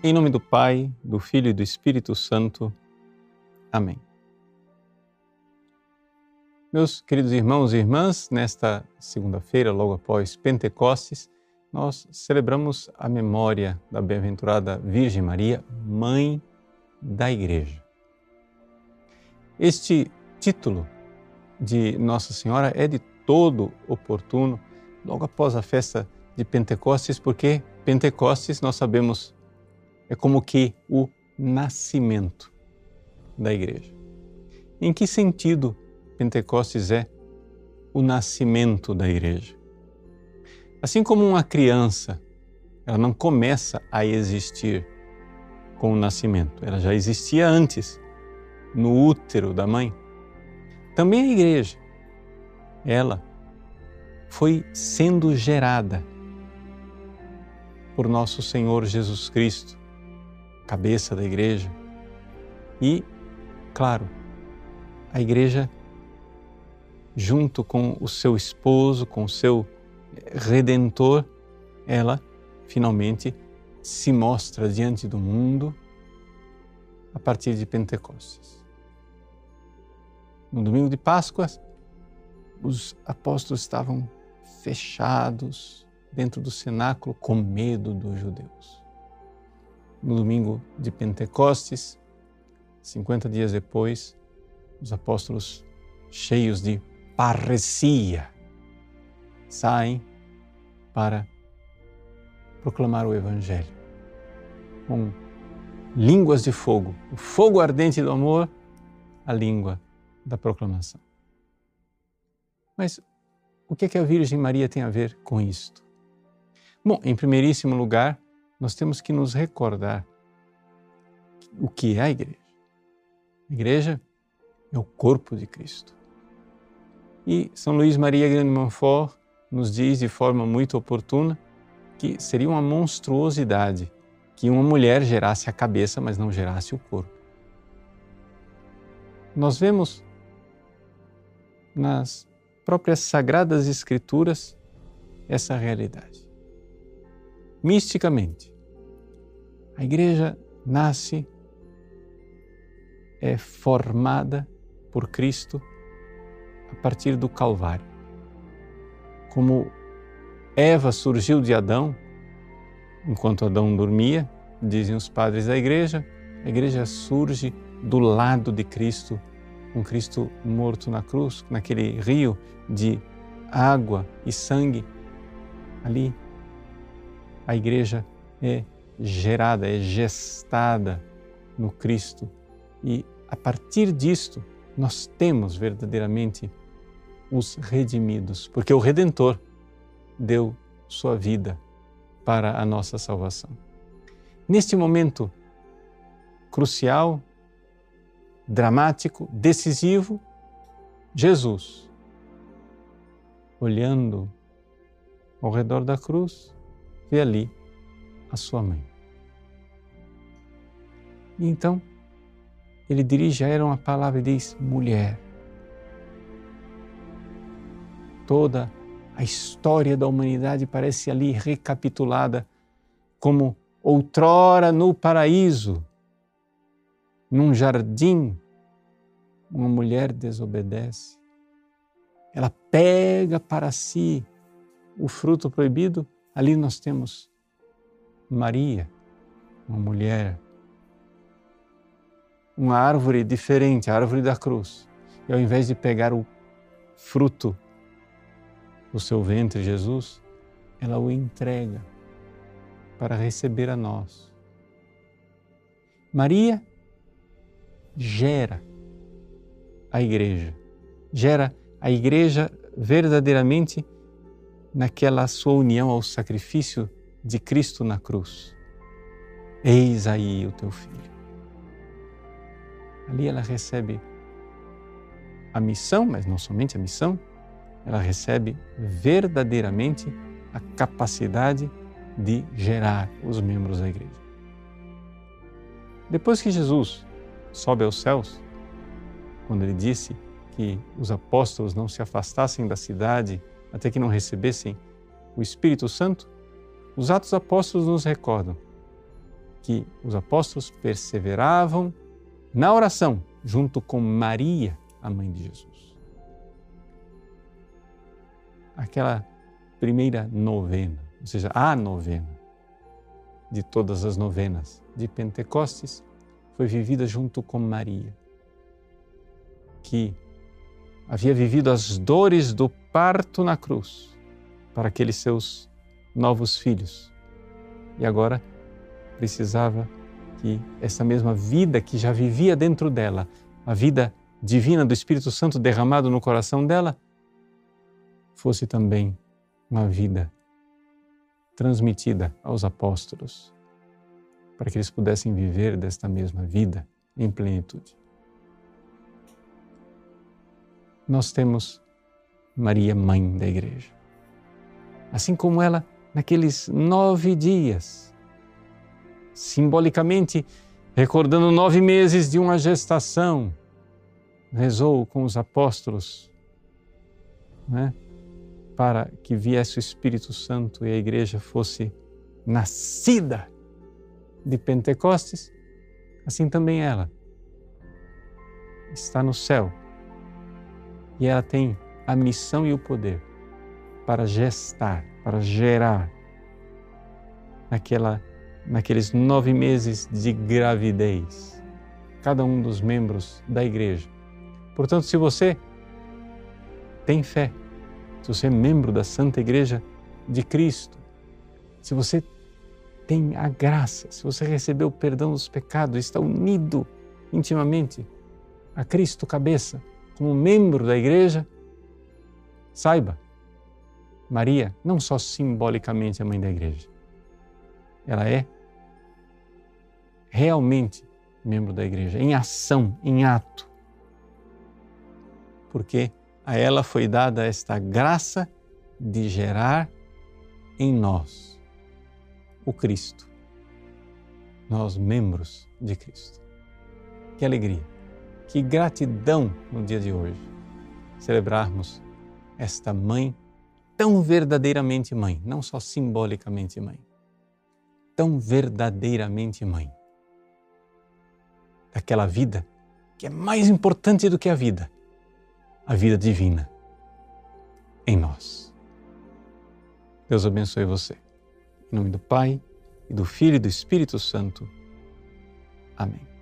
Em nome do Pai, do Filho e do Espírito Santo. Amém. Meus queridos irmãos e irmãs, nesta segunda-feira, logo após Pentecostes, nós celebramos a memória da bem-aventurada Virgem Maria, Mãe da Igreja. Este título de Nossa Senhora é de todo oportuno logo após a festa de Pentecostes, porque Pentecostes, nós sabemos, é como que o nascimento da igreja. Em que sentido Pentecostes é o nascimento da igreja? Assim como uma criança, ela não começa a existir com o nascimento, ela já existia antes, no útero da mãe. Também a igreja, ela foi sendo gerada por nosso Senhor Jesus Cristo, cabeça da igreja. E, claro, a igreja, junto com o seu esposo, com o seu redentor, ela finalmente se mostra diante do mundo a partir de Pentecostes. No domingo de Páscoa, os apóstolos estavam fechados dentro do cenáculo com medo dos judeus. No domingo de Pentecostes, 50 dias depois, os apóstolos, cheios de parresia, saem para proclamar o Evangelho com línguas de fogo, o fogo ardente do amor, a língua da proclamação. Mas o que, é que a Virgem Maria tem a ver com isto? Bom, em primeiríssimo lugar, nós temos que nos recordar o que é a igreja. A igreja é o corpo de Cristo. E São Luís Maria Grande Montfort nos diz de forma muito oportuna que seria uma monstruosidade que uma mulher gerasse a cabeça, mas não gerasse o corpo. Nós vemos nas próprias sagradas escrituras essa realidade. Misticamente, a igreja nasce, é formada por Cristo a partir do Calvário. Como Eva surgiu de Adão, enquanto Adão dormia, dizem os padres da igreja, a igreja surge do lado de Cristo, com Cristo morto na cruz, naquele rio de água e sangue. Ali, a igreja é gerada, é gestada no Cristo e a partir disto nós temos verdadeiramente os redimidos, porque o Redentor deu sua vida para a nossa salvação. Neste momento crucial, dramático, decisivo, Jesus, olhando ao redor da cruz, vê ali a sua mãe. E então, ele dirige a ela uma palavra e diz: mulher. Toda a história da humanidade parece ali recapitulada como outrora no paraíso, num jardim, uma mulher desobedece. Ela pega para si o fruto proibido. Ali nós temos Maria, uma mulher, uma árvore diferente, a árvore da cruz. E ao invés de pegar o fruto o seu ventre, Jesus, ela o entrega para receber a nós. Maria gera a igreja, gera a igreja verdadeiramente naquela sua união ao sacrifício de Cristo na cruz. Eis aí o teu filho. Ali ela recebe a missão, mas não somente a missão, ela recebe verdadeiramente a capacidade de gerar os membros da igreja. Depois que Jesus sobe aos céus, quando ele disse que os apóstolos não se afastassem da cidade até que não recebessem o Espírito Santo, os Atos Apóstolos nos recordam que os apóstolos perseveravam na oração junto com Maria, a mãe de Jesus. Aquela primeira novena, ou seja, a novena de todas as novenas de Pentecostes, foi vivida junto com Maria, que havia vivido as dores do parto na cruz para aqueles seus novos filhos. E agora precisava que essa mesma vida que já vivia dentro dela, a vida divina do Espírito Santo derramado no coração dela, fosse também uma vida transmitida aos apóstolos, para que eles pudessem viver desta mesma vida em plenitude. Nós temos Maria, mãe da Igreja. Assim como ela, naqueles nove dias, simbolicamente recordando nove meses de uma gestação, rezou com os apóstolos, né? para que viesse o Espírito Santo e a igreja fosse nascida de Pentecostes, assim também ela está no céu e ela tem a missão e o poder para gestar, para gerar naquela, naqueles nove meses de gravidez, cada um dos membros da igreja. Portanto, se você tem fé, se você é membro da Santa Igreja de Cristo, se você tem a graça, se você recebeu o perdão dos pecados, está unido intimamente a Cristo cabeça, como membro da igreja, saiba, Maria não só simbolicamente é mãe da igreja, ela é realmente membro da igreja, em ação, em ato. Porque a ela foi dada esta graça de gerar em nós o Cristo, nós membros de Cristo. Que alegria, que gratidão no dia de hoje celebrarmos esta mãe tão verdadeiramente mãe, não só simbolicamente mãe, tão verdadeiramente mãe daquela vida que é mais importante do que a vida a vida divina em nós. Deus abençoe você. Em nome do Pai, e do Filho e do Espírito Santo. Amém.